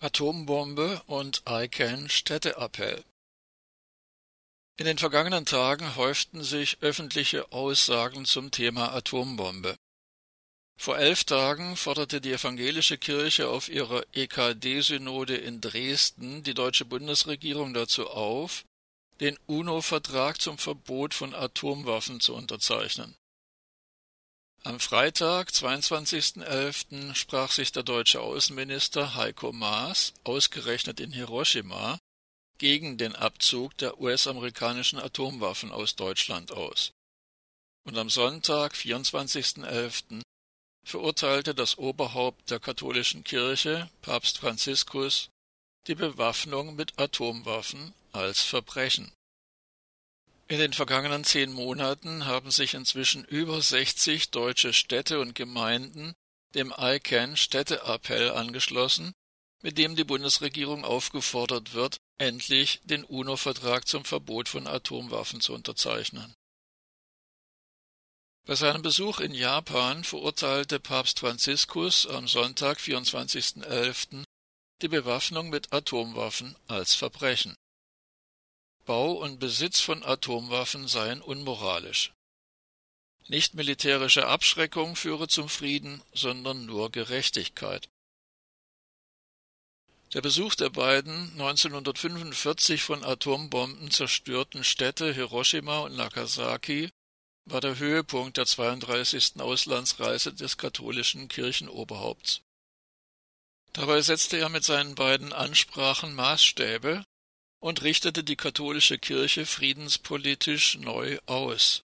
Atombombe und ICANN Städteappell In den vergangenen Tagen häuften sich öffentliche Aussagen zum Thema Atombombe. Vor elf Tagen forderte die evangelische Kirche auf ihrer EKD-Synode in Dresden die deutsche Bundesregierung dazu auf, den UNO-Vertrag zum Verbot von Atomwaffen zu unterzeichnen. Am Freitag, 22.11., sprach sich der deutsche Außenminister Heiko Maas, ausgerechnet in Hiroshima, gegen den Abzug der US-amerikanischen Atomwaffen aus Deutschland aus. Und am Sonntag, 24.11., verurteilte das Oberhaupt der katholischen Kirche, Papst Franziskus, die Bewaffnung mit Atomwaffen als Verbrechen. In den vergangenen zehn Monaten haben sich inzwischen über 60 deutsche Städte und Gemeinden dem ICANN Städteappell angeschlossen, mit dem die Bundesregierung aufgefordert wird, endlich den UNO-Vertrag zum Verbot von Atomwaffen zu unterzeichnen. Bei seinem Besuch in Japan verurteilte Papst Franziskus am Sonntag, 24.11., die Bewaffnung mit Atomwaffen als Verbrechen. Bau und Besitz von Atomwaffen seien unmoralisch. Nicht militärische Abschreckung führe zum Frieden, sondern nur Gerechtigkeit. Der Besuch der beiden 1945 von Atombomben zerstörten Städte Hiroshima und Nagasaki war der Höhepunkt der 32. Auslandsreise des katholischen Kirchenoberhaupts. Dabei setzte er mit seinen beiden Ansprachen Maßstäbe, und richtete die katholische Kirche friedenspolitisch neu aus.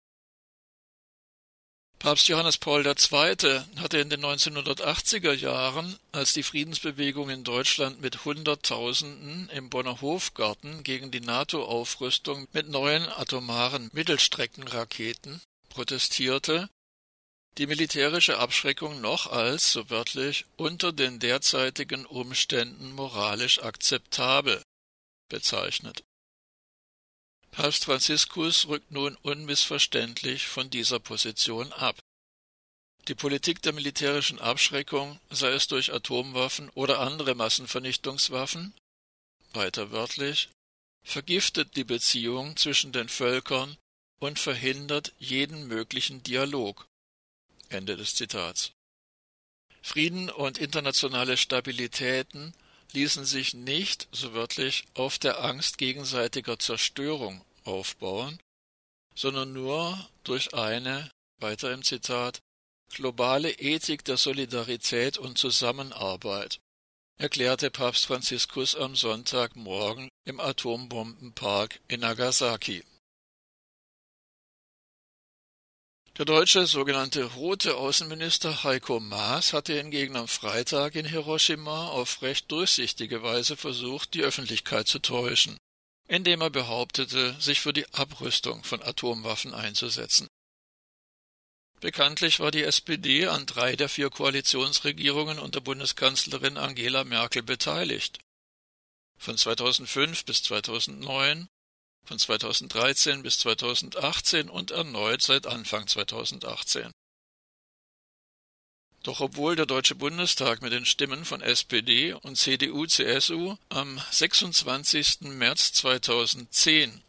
Papst Johannes Paul II. hatte in den 1980er Jahren, als die Friedensbewegung in Deutschland mit Hunderttausenden im Bonner Hofgarten gegen die NATO-Aufrüstung mit neuen atomaren Mittelstreckenraketen protestierte, die militärische Abschreckung noch als, so wörtlich, unter den derzeitigen Umständen moralisch akzeptabel bezeichnet. Papst Franziskus rückt nun unmissverständlich von dieser Position ab. Die Politik der militärischen Abschreckung, sei es durch Atomwaffen oder andere Massenvernichtungswaffen, weiter wörtlich, vergiftet die Beziehung zwischen den Völkern und verhindert jeden möglichen Dialog. Ende des Zitats. Frieden und internationale Stabilitäten ließen sich nicht, so wörtlich, auf der Angst gegenseitiger Zerstörung aufbauen, sondern nur durch eine, weiter im Zitat, globale Ethik der Solidarität und Zusammenarbeit, erklärte Papst Franziskus am Sonntagmorgen im Atombombenpark in Nagasaki. Der deutsche sogenannte rote Außenminister Heiko Maas hatte hingegen am Freitag in Hiroshima auf recht durchsichtige Weise versucht, die Öffentlichkeit zu täuschen, indem er behauptete, sich für die Abrüstung von Atomwaffen einzusetzen. Bekanntlich war die SPD an drei der vier Koalitionsregierungen unter Bundeskanzlerin Angela Merkel beteiligt. Von 2005 bis 2009 von 2013 bis 2018 und erneut seit Anfang 2018. Doch obwohl der Deutsche Bundestag mit den Stimmen von SPD und CDU-CSU am 26. März 2010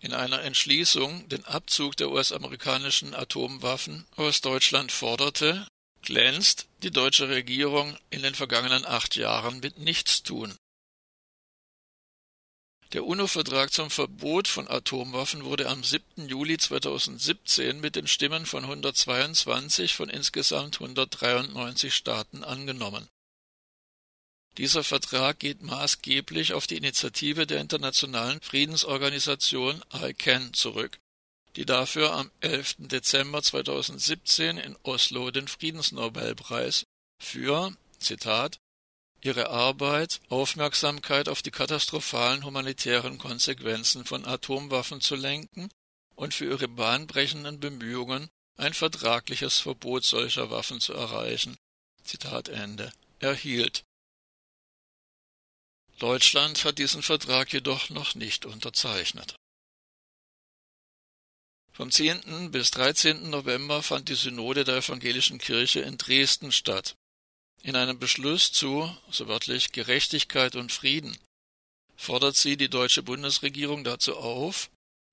in einer Entschließung den Abzug der US-amerikanischen Atomwaffen aus Deutschland forderte, glänzt die deutsche Regierung in den vergangenen acht Jahren mit Nichtstun. Der UNO-Vertrag zum Verbot von Atomwaffen wurde am 7. Juli 2017 mit den Stimmen von 122 von insgesamt 193 Staaten angenommen. Dieser Vertrag geht maßgeblich auf die Initiative der internationalen Friedensorganisation ICANN zurück, die dafür am 11. Dezember 2017 in Oslo den Friedensnobelpreis für Zitat ihre Arbeit, Aufmerksamkeit auf die katastrophalen humanitären Konsequenzen von Atomwaffen zu lenken und für ihre bahnbrechenden Bemühungen, ein vertragliches Verbot solcher Waffen zu erreichen. Zitat Ende. Erhielt. Deutschland hat diesen Vertrag jedoch noch nicht unterzeichnet. Vom 10. bis 13. November fand die Synode der Evangelischen Kirche in Dresden statt. In einem Beschluss zu, so wörtlich, Gerechtigkeit und Frieden fordert sie die deutsche Bundesregierung dazu auf,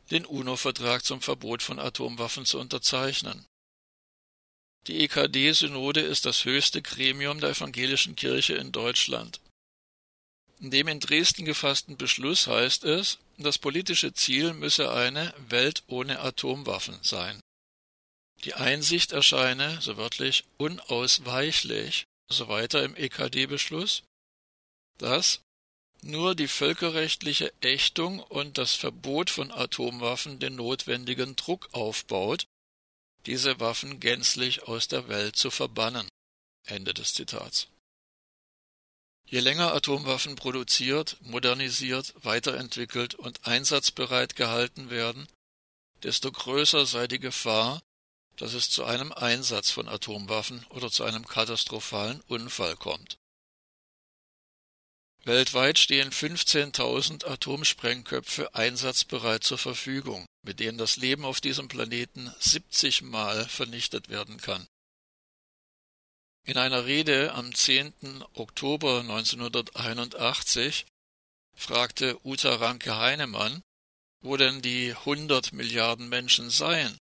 den UNO-Vertrag zum Verbot von Atomwaffen zu unterzeichnen. Die EKD-Synode ist das höchste Gremium der evangelischen Kirche in Deutschland. In dem in Dresden gefassten Beschluss heißt es, das politische Ziel müsse eine Welt ohne Atomwaffen sein. Die Einsicht erscheine, so wörtlich, unausweichlich, so weiter im EKD-Beschluss, dass nur die völkerrechtliche Ächtung und das Verbot von Atomwaffen den notwendigen Druck aufbaut, diese Waffen gänzlich aus der Welt zu verbannen. Ende des Zitats. Je länger Atomwaffen produziert, modernisiert, weiterentwickelt und einsatzbereit gehalten werden, desto größer sei die Gefahr, dass es zu einem Einsatz von Atomwaffen oder zu einem katastrophalen Unfall kommt. Weltweit stehen 15.000 Atomsprengköpfe einsatzbereit zur Verfügung, mit denen das Leben auf diesem Planeten 70 Mal vernichtet werden kann. In einer Rede am 10. Oktober 1981 fragte Uta Ranke Heinemann, wo denn die 100 Milliarden Menschen seien,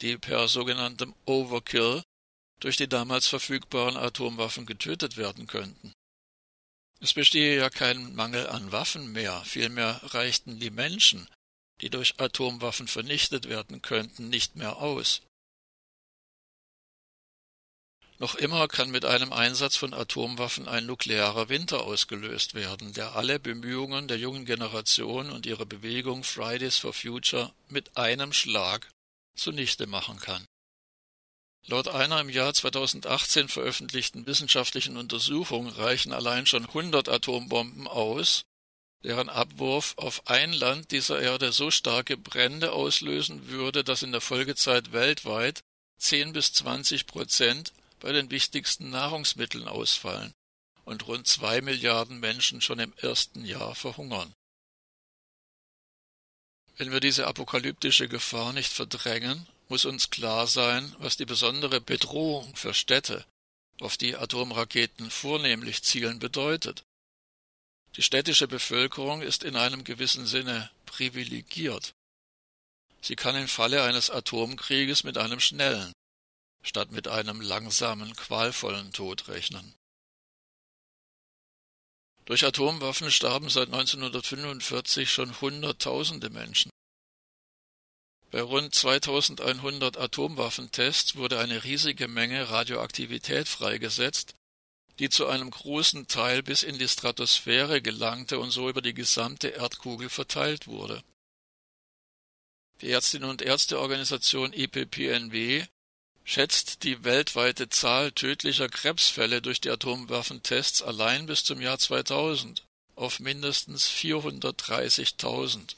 die per sogenanntem Overkill durch die damals verfügbaren Atomwaffen getötet werden könnten. Es bestehe ja kein Mangel an Waffen mehr, vielmehr reichten die Menschen, die durch Atomwaffen vernichtet werden könnten, nicht mehr aus. Noch immer kann mit einem Einsatz von Atomwaffen ein nuklearer Winter ausgelöst werden, der alle Bemühungen der jungen Generation und ihre Bewegung Fridays for Future mit einem Schlag zunichte machen kann. Laut einer im Jahr 2018 veröffentlichten wissenschaftlichen Untersuchung reichen allein schon 100 Atombomben aus, deren Abwurf auf ein Land dieser Erde so starke Brände auslösen würde, dass in der Folgezeit weltweit 10 bis 20 Prozent bei den wichtigsten Nahrungsmitteln ausfallen und rund zwei Milliarden Menschen schon im ersten Jahr verhungern. Wenn wir diese apokalyptische Gefahr nicht verdrängen, muss uns klar sein, was die besondere Bedrohung für Städte, auf die Atomraketen vornehmlich zielen, bedeutet. Die städtische Bevölkerung ist in einem gewissen Sinne privilegiert. Sie kann im Falle eines Atomkrieges mit einem schnellen, statt mit einem langsamen, qualvollen Tod rechnen. Durch Atomwaffen starben seit 1945 schon Hunderttausende Menschen. Bei rund 2100 Atomwaffentests wurde eine riesige Menge Radioaktivität freigesetzt, die zu einem großen Teil bis in die Stratosphäre gelangte und so über die gesamte Erdkugel verteilt wurde. Die Ärztinnen und Ärzteorganisation IPPNW schätzt die weltweite Zahl tödlicher Krebsfälle durch die Atomwaffentests allein bis zum Jahr 2000 auf mindestens 430.000.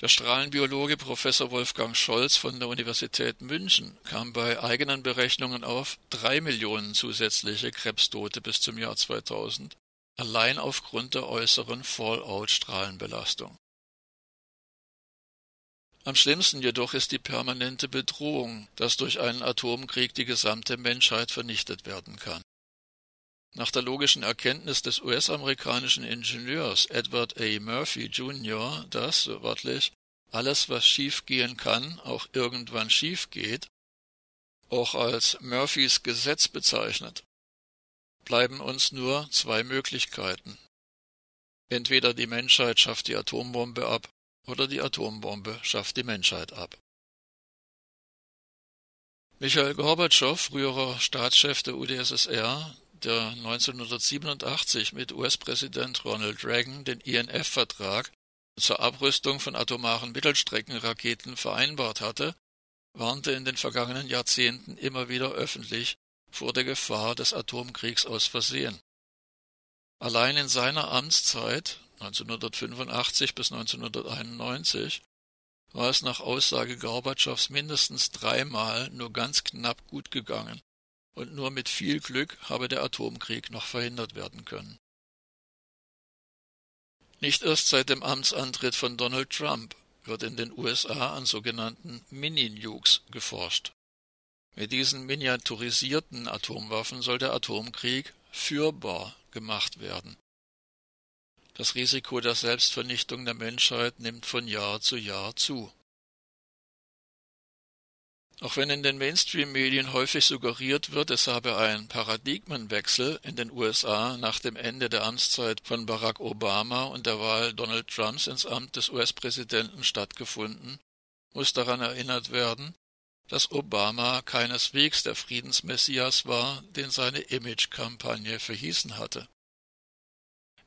Der Strahlenbiologe Professor Wolfgang Scholz von der Universität München kam bei eigenen Berechnungen auf drei Millionen zusätzliche Krebstote bis zum Jahr 2000, allein aufgrund der äußeren Fallout-Strahlenbelastung. Am schlimmsten jedoch ist die permanente Bedrohung, dass durch einen Atomkrieg die gesamte Menschheit vernichtet werden kann. Nach der logischen Erkenntnis des US-amerikanischen Ingenieurs Edward A. Murphy Jr., dass, so wörtlich, alles, was schiefgehen kann, auch irgendwann schief geht, auch als Murphys Gesetz bezeichnet, bleiben uns nur zwei Möglichkeiten. Entweder die Menschheit schafft die Atombombe ab, oder die Atombombe schafft die Menschheit ab. Michael Gorbatschow, früherer Staatschef der UdSSR, der 1987 mit US-Präsident Ronald Reagan den INF-Vertrag zur Abrüstung von atomaren Mittelstreckenraketen vereinbart hatte, warnte in den vergangenen Jahrzehnten immer wieder öffentlich vor der Gefahr des Atomkriegs aus Versehen. Allein in seiner Amtszeit 1985 bis 1991 war es nach Aussage Gorbatschows mindestens dreimal nur ganz knapp gut gegangen und nur mit viel Glück habe der Atomkrieg noch verhindert werden können. Nicht erst seit dem Amtsantritt von Donald Trump wird in den USA an sogenannten Mini-Nukes geforscht. Mit diesen miniaturisierten Atomwaffen soll der Atomkrieg führbar gemacht werden. Das Risiko der Selbstvernichtung der Menschheit nimmt von Jahr zu Jahr zu. Auch wenn in den Mainstream-Medien häufig suggeriert wird, es habe ein Paradigmenwechsel in den USA nach dem Ende der Amtszeit von Barack Obama und der Wahl Donald Trumps ins Amt des US-Präsidenten stattgefunden, muss daran erinnert werden, dass Obama keineswegs der Friedensmessias war, den seine Image-Kampagne verhießen hatte.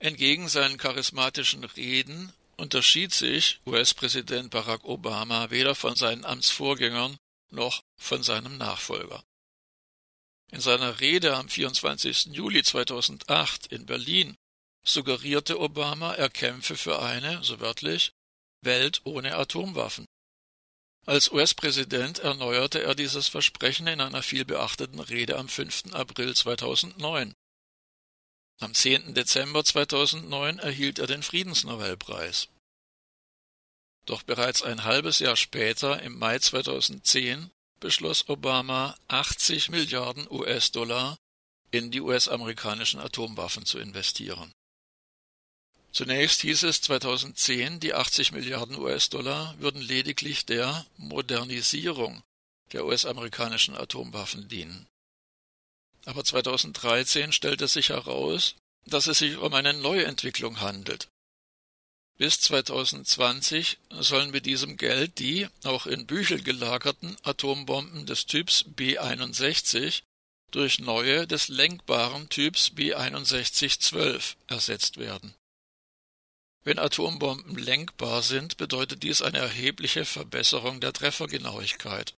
Entgegen seinen charismatischen Reden unterschied sich US-Präsident Barack Obama weder von seinen Amtsvorgängern noch von seinem Nachfolger. In seiner Rede am 24. Juli 2008 in Berlin suggerierte Obama, er kämpfe für eine, so wörtlich, Welt ohne Atomwaffen. Als US-Präsident erneuerte er dieses Versprechen in einer vielbeachteten Rede am 5. April 2009. Am 10. Dezember 2009 erhielt er den Friedensnobelpreis. Doch bereits ein halbes Jahr später, im Mai 2010, beschloss Obama, 80 Milliarden US-Dollar in die US-amerikanischen Atomwaffen zu investieren. Zunächst hieß es 2010, die 80 Milliarden US-Dollar würden lediglich der Modernisierung der US-amerikanischen Atomwaffen dienen. Aber 2013 stellte sich heraus, dass es sich um eine Neuentwicklung handelt, bis 2020 sollen mit diesem Geld die auch in Büchel gelagerten Atombomben des Typs B61 durch neue des lenkbaren Typs B6112 ersetzt werden. Wenn Atombomben lenkbar sind, bedeutet dies eine erhebliche Verbesserung der Treffergenauigkeit.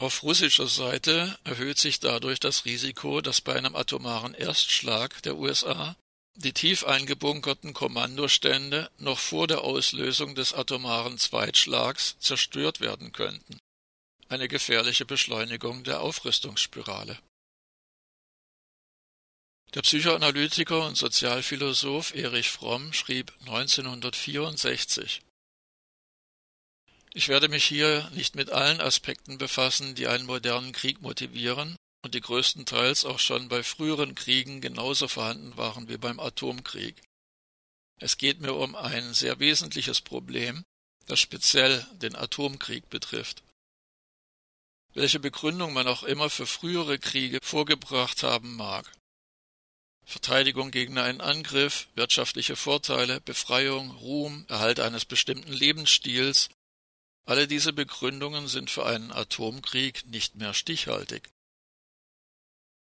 Auf russischer Seite erhöht sich dadurch das Risiko, dass bei einem atomaren Erstschlag der USA die tief eingebunkerten Kommandostände noch vor der Auslösung des atomaren Zweitschlags zerstört werden könnten. Eine gefährliche Beschleunigung der Aufrüstungsspirale. Der Psychoanalytiker und Sozialphilosoph Erich Fromm schrieb 1964 Ich werde mich hier nicht mit allen Aspekten befassen, die einen modernen Krieg motivieren, und die größtenteils auch schon bei früheren Kriegen genauso vorhanden waren wie beim Atomkrieg. Es geht mir um ein sehr wesentliches Problem, das speziell den Atomkrieg betrifft. Welche Begründung man auch immer für frühere Kriege vorgebracht haben mag. Verteidigung gegen einen Angriff, wirtschaftliche Vorteile, Befreiung, Ruhm, Erhalt eines bestimmten Lebensstils, alle diese Begründungen sind für einen Atomkrieg nicht mehr stichhaltig.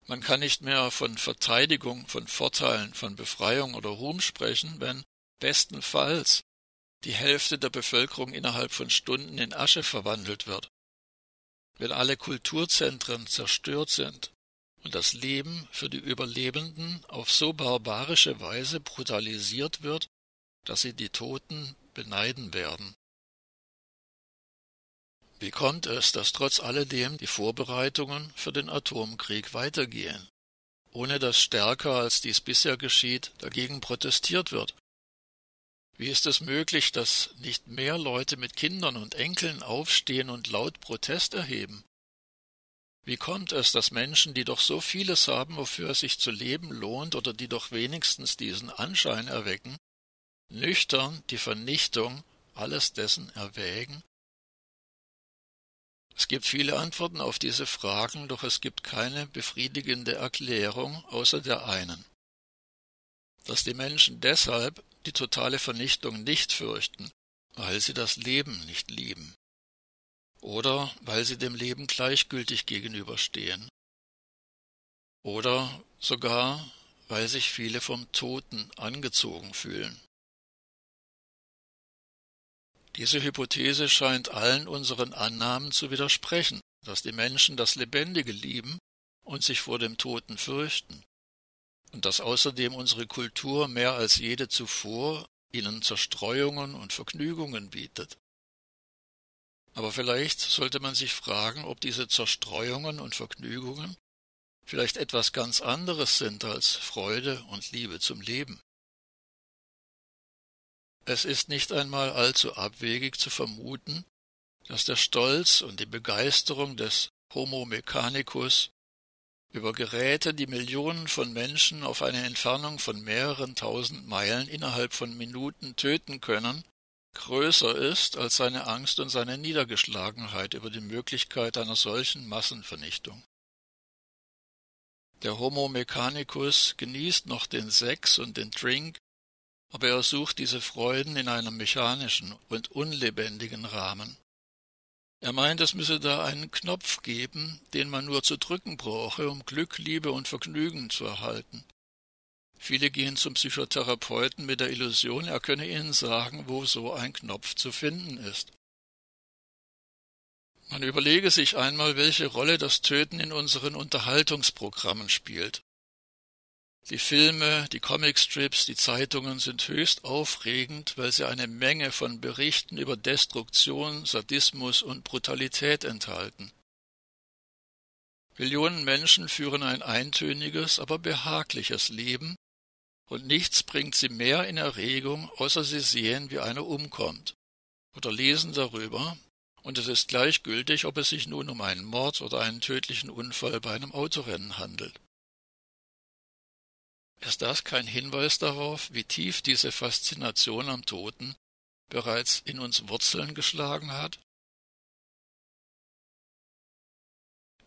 Man kann nicht mehr von Verteidigung, von Vorteilen, von Befreiung oder Ruhm sprechen, wenn bestenfalls die Hälfte der Bevölkerung innerhalb von Stunden in Asche verwandelt wird, wenn alle Kulturzentren zerstört sind und das Leben für die Überlebenden auf so barbarische Weise brutalisiert wird, dass sie die Toten beneiden werden. Wie kommt es, dass trotz alledem die Vorbereitungen für den Atomkrieg weitergehen, ohne dass stärker als dies bisher geschieht dagegen protestiert wird? Wie ist es möglich, dass nicht mehr Leute mit Kindern und Enkeln aufstehen und laut Protest erheben? Wie kommt es, dass Menschen, die doch so vieles haben, wofür es sich zu leben lohnt oder die doch wenigstens diesen Anschein erwecken, nüchtern die Vernichtung alles dessen erwägen es gibt viele Antworten auf diese Fragen, doch es gibt keine befriedigende Erklärung außer der einen. Dass die Menschen deshalb die totale Vernichtung nicht fürchten, weil sie das Leben nicht lieben. Oder weil sie dem Leben gleichgültig gegenüberstehen. Oder sogar, weil sich viele vom Toten angezogen fühlen. Diese Hypothese scheint allen unseren Annahmen zu widersprechen, dass die Menschen das Lebendige lieben und sich vor dem Toten fürchten, und dass außerdem unsere Kultur mehr als jede zuvor ihnen Zerstreuungen und Vergnügungen bietet. Aber vielleicht sollte man sich fragen, ob diese Zerstreuungen und Vergnügungen vielleicht etwas ganz anderes sind als Freude und Liebe zum Leben. Es ist nicht einmal allzu abwegig zu vermuten, dass der Stolz und die Begeisterung des Homo mechanicus über Geräte, die Millionen von Menschen auf eine Entfernung von mehreren tausend Meilen innerhalb von Minuten töten können, größer ist als seine Angst und seine Niedergeschlagenheit über die Möglichkeit einer solchen Massenvernichtung. Der Homo mechanicus genießt noch den Sex und den Drink, aber er sucht diese Freuden in einem mechanischen und unlebendigen Rahmen. Er meint, es müsse da einen Knopf geben, den man nur zu drücken brauche, um Glück, Liebe und Vergnügen zu erhalten. Viele gehen zum Psychotherapeuten mit der Illusion, er könne ihnen sagen, wo so ein Knopf zu finden ist. Man überlege sich einmal, welche Rolle das Töten in unseren Unterhaltungsprogrammen spielt. Die Filme, die Comicstrips, die Zeitungen sind höchst aufregend, weil sie eine Menge von Berichten über Destruktion, Sadismus und Brutalität enthalten. Millionen Menschen führen ein eintöniges, aber behagliches Leben, und nichts bringt sie mehr in Erregung, außer sie sehen, wie einer umkommt, oder lesen darüber, und es ist gleichgültig, ob es sich nun um einen Mord oder einen tödlichen Unfall bei einem Autorennen handelt. Ist das kein Hinweis darauf, wie tief diese Faszination am Toten bereits in uns Wurzeln geschlagen hat?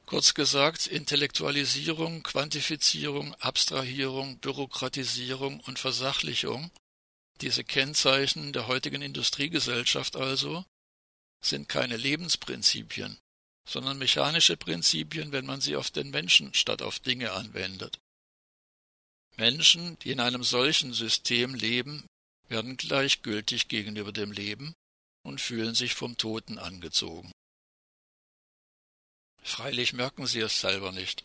Kurz gesagt, Intellektualisierung, Quantifizierung, Abstrahierung, Bürokratisierung und Versachlichung, diese Kennzeichen der heutigen Industriegesellschaft also, sind keine Lebensprinzipien, sondern mechanische Prinzipien, wenn man sie auf den Menschen statt auf Dinge anwendet. Menschen, die in einem solchen System leben, werden gleichgültig gegenüber dem Leben und fühlen sich vom Toten angezogen. Freilich merken sie es selber nicht.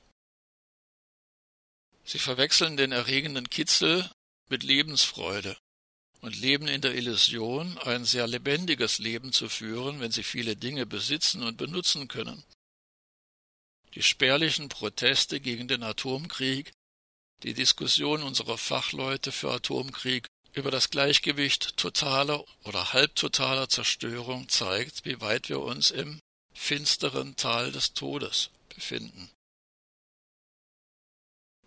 Sie verwechseln den erregenden Kitzel mit Lebensfreude und leben in der Illusion, ein sehr lebendiges Leben zu führen, wenn sie viele Dinge besitzen und benutzen können. Die spärlichen Proteste gegen den Atomkrieg die Diskussion unserer Fachleute für Atomkrieg über das Gleichgewicht totaler oder halbtotaler Zerstörung zeigt, wie weit wir uns im finsteren Tal des Todes befinden.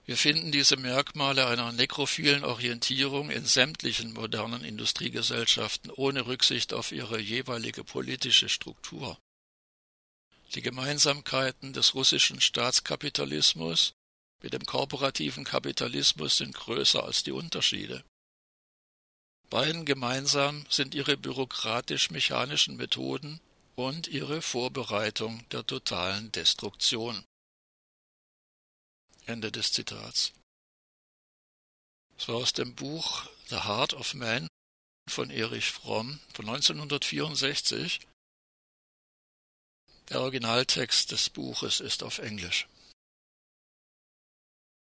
Wir finden diese Merkmale einer nekrophilen Orientierung in sämtlichen modernen Industriegesellschaften ohne Rücksicht auf ihre jeweilige politische Struktur. Die Gemeinsamkeiten des russischen Staatskapitalismus mit dem kooperativen Kapitalismus sind größer als die Unterschiede. Beiden gemeinsam sind ihre bürokratisch-mechanischen Methoden und ihre Vorbereitung der totalen Destruktion. Ende des Zitats. Es war aus dem Buch The Heart of Man von Erich Fromm von 1964. Der Originaltext des Buches ist auf Englisch.